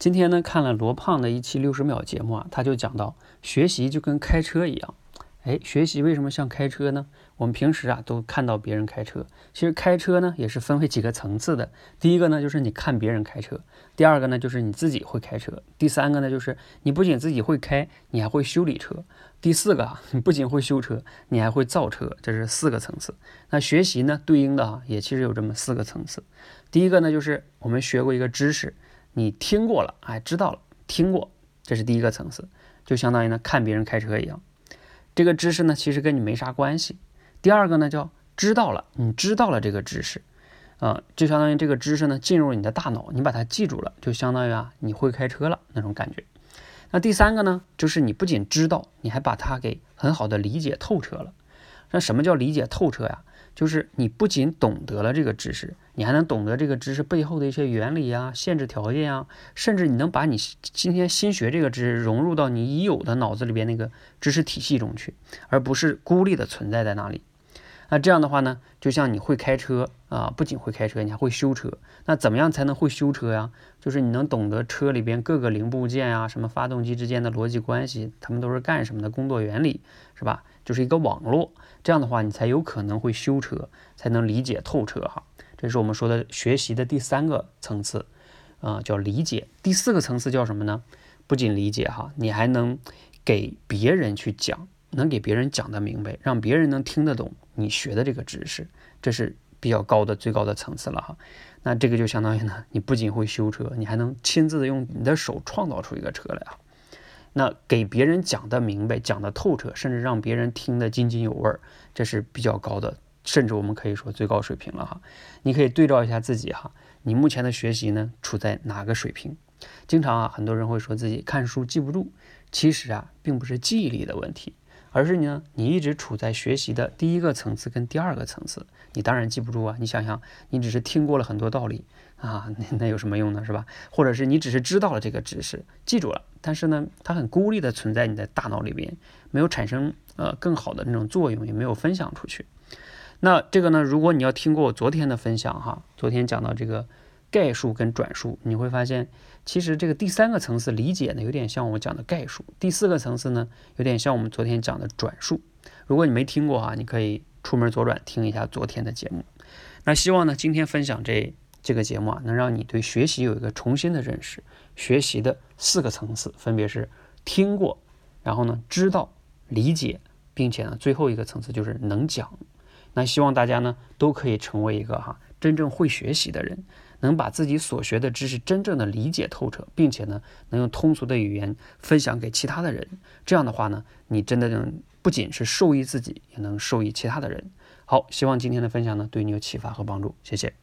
今天呢看了罗胖的一期六十秒节目啊，他就讲到学习就跟开车一样。哎，学习为什么像开车呢？我们平时啊都看到别人开车，其实开车呢也是分为几个层次的。第一个呢就是你看别人开车，第二个呢就是你自己会开车，第三个呢就是你不仅自己会开，你还会修理车。第四个啊，你不仅会修车，你还会造车，这是四个层次。那学习呢对应的啊也其实有这么四个层次。第一个呢就是我们学过一个知识，你听过了，哎，知道了，听过，这是第一个层次，就相当于呢看别人开车一样。这个知识呢，其实跟你没啥关系。第二个呢，叫知道了，你知道了这个知识，啊，就相当于这个知识呢进入你的大脑，你把它记住了，就相当于啊你会开车了那种感觉。那第三个呢，就是你不仅知道，你还把它给很好的理解透彻了。那什么叫理解透彻呀？就是你不仅懂得了这个知识，你还能懂得这个知识背后的一些原理啊、限制条件啊，甚至你能把你今天新学这个知识融入到你已有的脑子里边那个知识体系中去，而不是孤立的存在在那里。那这样的话呢，就像你会开车啊，不仅会开车，你还会修车。那怎么样才能会修车呀？就是你能懂得车里边各个零部件啊，什么发动机之间的逻辑关系，它们都是干什么的工作原理，是吧？就是一个网络。这样的话，你才有可能会修车，才能理解透彻哈。这是我们说的学习的第三个层次，啊，叫理解。第四个层次叫什么呢？不仅理解哈，你还能给别人去讲，能给别人讲得明白，让别人能听得懂你学的这个知识，这是比较高的最高的层次了哈。那这个就相当于呢，你不仅会修车，你还能亲自的用你的手创造出一个车来啊。那给别人讲得明白，讲得透彻，甚至让别人听得津津有味儿，这是比较高的，甚至我们可以说最高水平了哈。你可以对照一下自己哈，你目前的学习呢处在哪个水平？经常啊，很多人会说自己看书记不住，其实啊，并不是记忆力的问题。而是呢，你一直处在学习的第一个层次跟第二个层次，你当然记不住啊。你想想，你只是听过了很多道理啊，那那有什么用呢，是吧？或者是你只是知道了这个知识，记住了，但是呢，它很孤立的存在你的大脑里边，没有产生呃更好的那种作用，也没有分享出去。那这个呢，如果你要听过我昨天的分享哈，昨天讲到这个。概述跟转述，你会发现，其实这个第三个层次理解呢，有点像我讲的概述；第四个层次呢，有点像我们昨天讲的转述。如果你没听过哈，你可以出门左转听一下昨天的节目。那希望呢，今天分享这这个节目啊，能让你对学习有一个重新的认识。学习的四个层次分别是听过，然后呢知道、理解，并且呢最后一个层次就是能讲。那希望大家呢都可以成为一个哈真正会学习的人。能把自己所学的知识真正的理解透彻，并且呢，能用通俗的语言分享给其他的人。这样的话呢，你真的能不仅是受益自己，也能受益其他的人。好，希望今天的分享呢，对你有启发和帮助。谢谢。